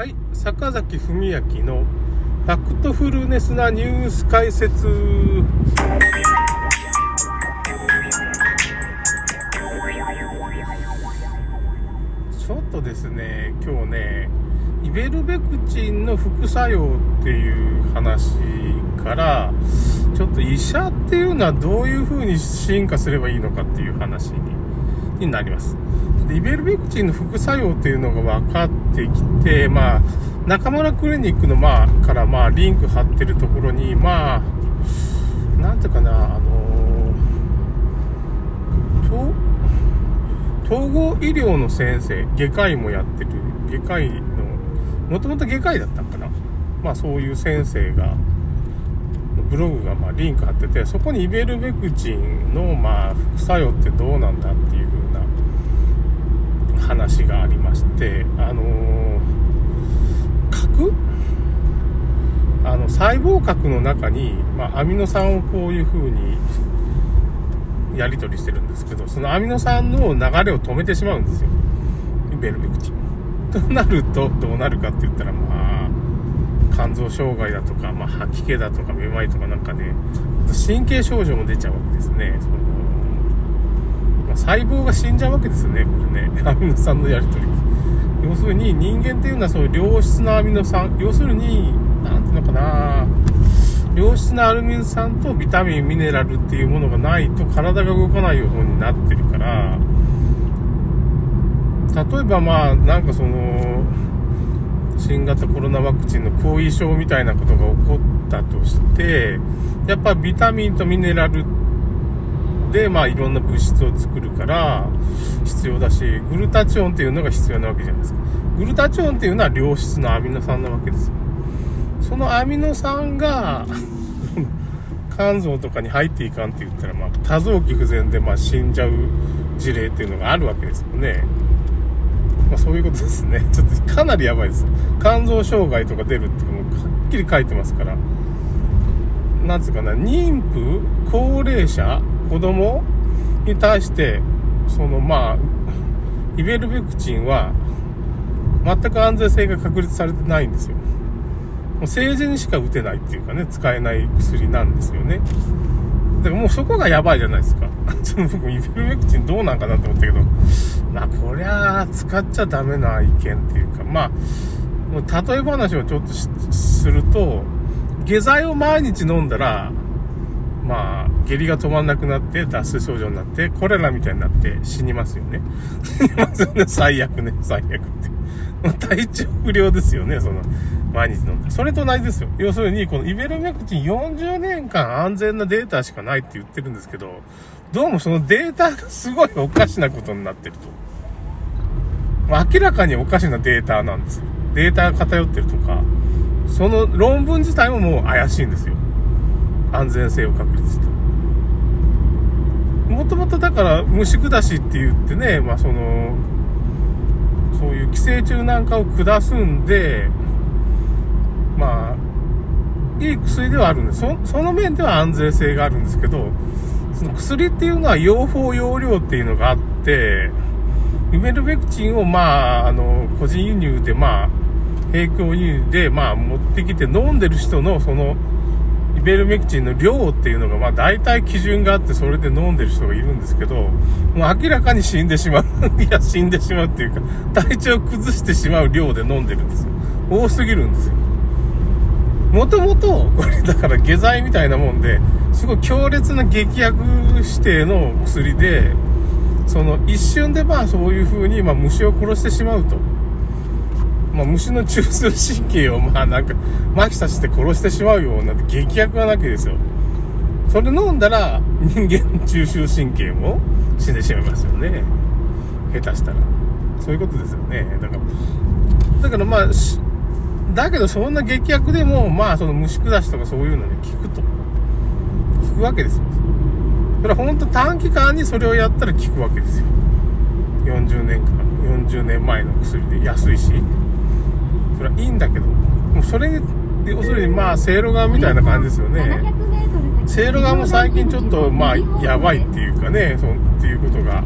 はい、坂崎文明のファクトフルネスなニュース解説。ちょっとですね、今日ね、イベルベクチンの副作用っていう話から、ちょっと医者っていうのはどういう風に進化すればいいのかっていう話になります。でイベルベクチンの副作用っていうのが分かってきて、まあ、中村クリニックの、まあ、から、まあ、リンク貼ってるところに、まあ、なんていうかな、あのと統合医療の先生、外科医もやってる、外科医の、もともと外科医だったのかな。まあ、そういう先生が、ブログがまリンク貼ってて、そこにイベルベクチンのまあ副作用ってどうなんだっていう風な話がありまして、あのー核？あの細胞核の中に、まあ、アミノ酸をこういう風にやり取りしてるんですけど、そのアミノ酸の流れを止めてしまうんですよ。ベルベクチン。となると、どうなるかって言ったら、まあ、肝臓障害だとか、まあ、吐き気だとか、めまいとかなんかね、神経症状も出ちゃうわけですね。そのまあ、細胞が死んじゃうわけですよね、これね。アミノ酸のやり取り。要するに、人間っていうのはそう良質なアミノ酸、要するに、なんていうのかな良質なアルミン酸とビタミン、ミネラルっていうものがないと体が動かないようになってるから、例えばまあ、なんかその、新型コロナワクチンの後遺症みたいなことが起こったとして、やっぱビタミンとミネラルってで、まあいろんな物質を作るから必要だし、グルタチオンっていうのが必要なわけじゃないですか。グルタチオンっていうのは良質なアミノ酸なわけですよ。そのアミノ酸が 肝臓とかに入っていかんって言ったら、まあ多臓器不全でまあ死んじゃう事例っていうのがあるわけですよね。まあそういうことですね。ちょっとかなりやばいです。肝臓障害とか出るってもうはっきり書いてますから。なんつうかな、妊婦、高齢者、子供に対して、そのまあ、イベルベクチンは全く安全性が確立されてないんですよ。もう政治にしか打てないっていうかね、使えない薬なんですよね。だからもうそこがやばいじゃないですか。ちょっと僕、イベルメクチンどうなんかなって思ったけど、まあ、こりゃあ、使っちゃダメな意見っていうか、まあ、もう例え話をちょっとすると、下剤を毎日飲んだら、まあ、下痢が止まんなくなって、脱水症状になって、コレラみたいになって死にますよね。死にますよね、最悪ね、最悪って。体調不良ですよね、その、毎日飲んで。それと同じですよ。要するに、このイベルメクチン40年間安全なデータしかないって言ってるんですけど、どうもそのデータがすごいおかしなことになってると。明らかにおかしなデータなんですよ。データが偏ってるとか、その論文自体ももう怪しいんですよ。安全性を確立して。もともとだから虫下しって言ってね、まあその、そういう寄生虫なんかを下すんで、まあ、いい薬ではあるんです。そその面では安全性があるんですけど、その薬っていうのは用法用量っていうのがあって、イメルベクチンをまあ、あの、個人輸入でまあ、並行輸入でまあ持ってきて飲んでる人のその、イベルメクチンの量っていうのがまあ大体基準があってそれで飲んでる人がいるんですけど、もう明らかに死んでしまう。いや、死んでしまうっていうか、体調を崩してしまう量で飲んでるんですよ。多すぎるんですよ。もともと、これだから下剤みたいなもんで、すごい強烈な劇薬指定の薬で、その一瞬でまあそういう風にまあ虫を殺してしまうと。まあ虫の中枢神経をまあなんか麻痺させて殺してしまうような劇薬なわけですよ。それ飲んだら人間の中枢神経も死んでしまいますよね。下手したら。そういうことですよね。だから、だからまあ、だけどそんな劇薬でも、まあその虫下しとかそういうのに効くと。効くわけですよ。それは本当短期間にそれをやったら効くわけですよ。40年間、40年前の薬で安いし。それはいいんだけど、もうそれに、要するにまあ、せいろがんみたいな感じですよね。せいろがんも最近ちょっとまあ、やばいっていうかね、そうっていうことが。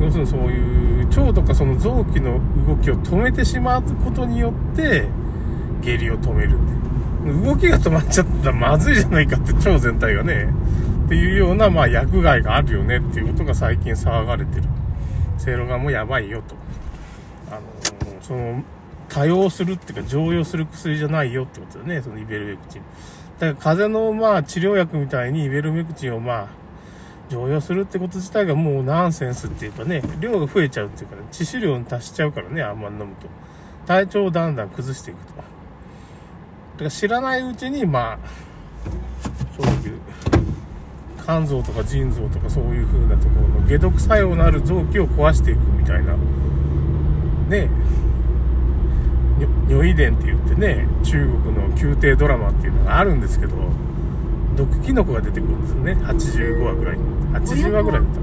要するにそういう腸とかその臓器の動きを止めてしまうことによって下痢を止めるって動きが止まっちゃったらまずいじゃないかって腸全体がねっていうようなまあ薬害があるよねっていうことが最近騒がれてる。せいろがもやばいよと。あのその多用するっていうか常用する薬じゃないよってことだよねそのイベルメクチンだから風邪のまあ治療薬みたいにイベルメクチンをまあ常用するってこと自体がもうナンセンスっていうかね、量が増えちゃうっていうかね、致死量に達しちゃうからね、あんまり飲むと。体調をだんだん崩していくと。だから知らないうちに、まあ、そういう、肝臓とか腎臓とかそういう風なところの解毒作用のある臓器を壊していくみたいな、ね、如意伝って言ってね、中国の宮廷ドラマっていうのがあるんですけど、毒キノコが出てくるんですよね、85話ぐらいに。80話ぐらいだった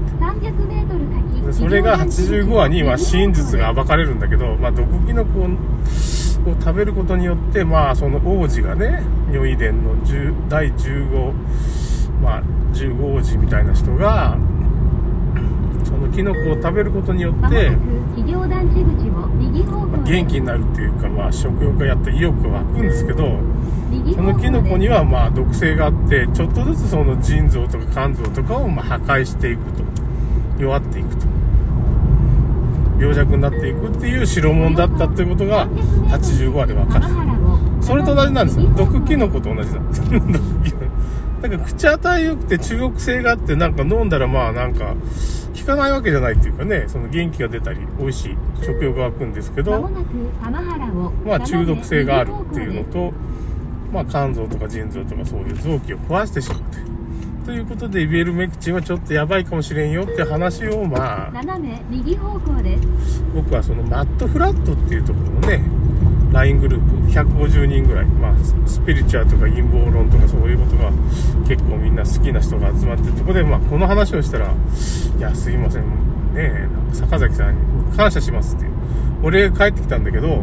でそれが85話に、まあ、真実が暴かれるんだけど、まあ、毒キノコを食べることによって、まあ、その王子がね、如意伝の10第15、まあ、15王子みたいな人が、キノコを食べることによって、まあ、元気になるっていうか、まあ、食欲がやった意欲が湧くんですけど、そのキノコにはまあ毒性があってちょっとずつその腎臓とか肝臓とかをま破壊していくと。弱っていくと。病弱になっていくっていう代物だったっていうことが85話で分かる。それと同じなんです。よ毒キノコと同じなんです だから口当たり良くて中国性があってなんか飲んだらまあなんか効かないわけじゃないっていうかねその元気が出たり美味しい食欲が湧くんですけどまあ中毒性があるっていうのとまあ、肝臓とか腎臓とかそういう臓器を壊してしまって。ということで、イベルメクチンはちょっとやばいかもしれんよって話を、まあ、僕はそのマットフラットっていうところのね、LINE グループ、150人ぐらい、まあ、スピリチュアルとか陰謀論とかそういうことが結構みんな好きな人が集まってるとこで、まあ、この話をしたら、いや、すいません、ねなんか坂崎さんに感謝しますっていう。俺帰ってきたんだけど、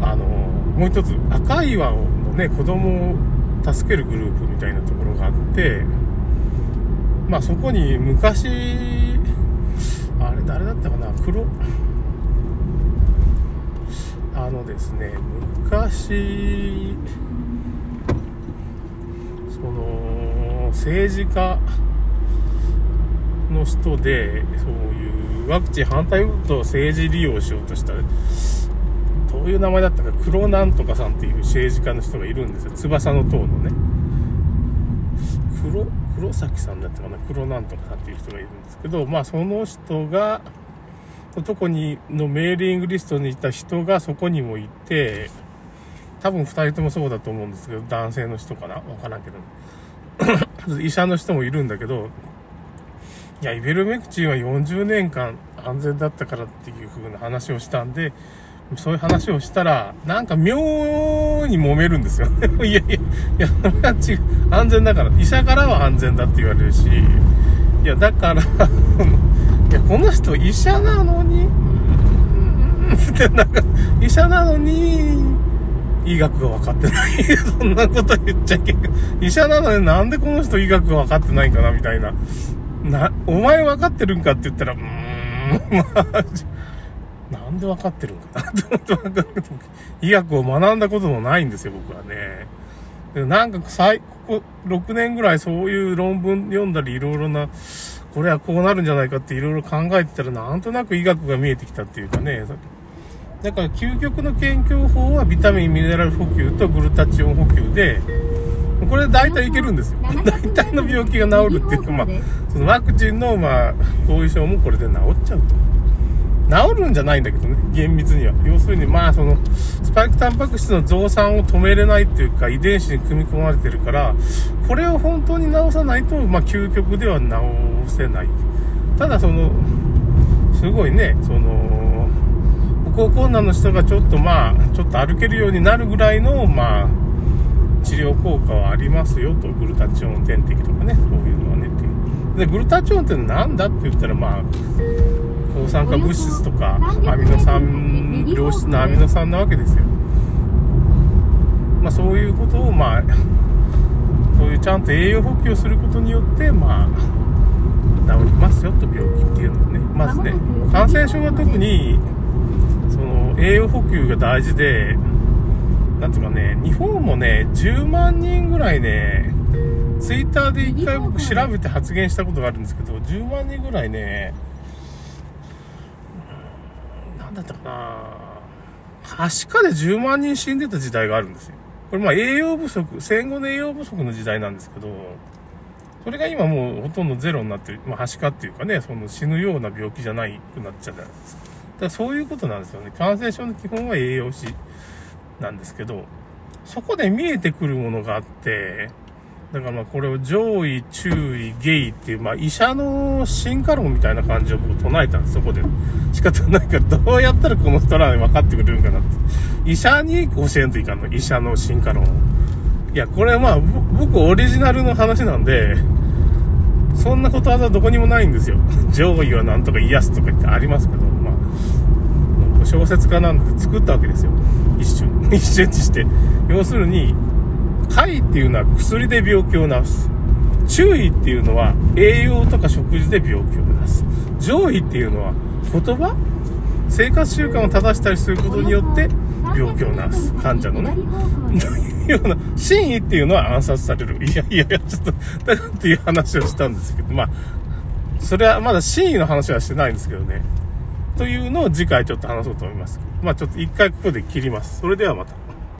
あの、もう一つ、赤い岩をね、子供を助けるグループみたいなところがあって、まあそこに昔、あれ誰だったかな、黒、あのですね、昔、その、政治家の人で、そういうワクチン反対運動を政治利用しようとしたどういう名前だったか、黒なんとかさんっていう政治家の人がいるんですよ。翼の塔のね。黒、黒崎さんだったかな黒なんとかさんっていう人がいるんですけど、まあその人が、とこにのメーリングリストにいた人がそこにもいて、多分2人ともそうだと思うんですけど、男性の人かな？わからんけど。医者の人もいるんだけど、いや、イベルメクチンは40年間安全だったからっていう風な話をしたんで、そういう話をしたら、なんか妙に揉めるんですよ。いやいや、いや、それは違う。安全だから。医者からは安全だって言われるし、いや、だから いや、この人医者なのに、ってなんか、医者なのに、医学が分かってない。そんなこと言っちゃいけん。医者なのになんでこの人医学が分かってないんかなみたいな。な、お前分かってるんかって言ったら、うーん、まあ、なんで分かってるんかなと思って医学を学んだこともないんですよ、僕はね。なんか最、ここ6年ぐらいそういう論文読んだりいろいろな、これはこうなるんじゃないかっていろいろ考えてたらなんとなく医学が見えてきたっていうかね。だから究極の研究法はビタミン、ミネラル補給とグルタチオン補給で、これで大体いけるんですよ。大体の病気が治るっていうか、まあ、そのワクチンの、まあ、後遺症もこれで治っちゃうと。治るんじゃないんだけどね、厳密には。要するに、まあ、その、スパイクタンパク質の増産を止めれないっていうか、遺伝子に組み込まれてるから、これを本当に治さないと、まあ、究極では治せない。ただ、その、すごいね、その、歩行困難の人がちょっとまあ、ちょっと歩けるようになるぐらいの、まあ、治療効果はありますよと、グルタチオン点滴とかね、そういうのはねっていう。で、グルタチオンって何だって言ったら、まあ、抗酸化物質とかアミノ酸良質なアミノ酸なわけですよ。まあそういうことをまあそういうちゃんと栄養補給をすることによってまあ治りますよと病気っていうのはね。まずね、感染症は特に、その、栄養補給が大事で、なんていうかね、日本もね、10万人ぐらいね、ツイッターで一回僕調べて発言したことがあるんですけど、10万人ぐらいね、だったかなはしかで10万人死んでた時代があるんですよ。これまあ栄養不足、戦後の栄養不足の時代なんですけど、それが今もうほとんどゼロになってる、まあ、はしかっていうかね、その死ぬような病気じゃないくなっちゃうじゃないですか。だからそういうことなんですよね。感染症の基本は栄養士なんですけど、そこで見えてくるものがあって、だからまあこれを上位、中位、下位っていう、まあ医者の進化論みたいな感じを僕唱えたんです、そこで。仕方ないから、どうやったらこの人ら分かってくれるんかなって。医者に教えんといかんの、医者の進化論を。いや、これはまあ、僕オリジナルの話なんで、そんなことわざどこにもないんですよ。上位はなんとか癒すとか言ってありますけど、まあ、小説家なんで作ったわけですよ。一瞬。一瞬にして。要するに、解っていうのは薬で病気を治す。注意っていうのは栄養とか食事で病気を治す。上位っていうのは言葉？生活習慣を正したりすることによって病気を治す。患者のね。というような、真意っていうのは暗殺される。いやいやいや、ちょっと、だっていう話をしたんですけど、まあ、それはまだ真意の話はしてないんですけどね。というのを次回ちょっと話そうと思います。まあちょっと一回ここで切ります。それではまた。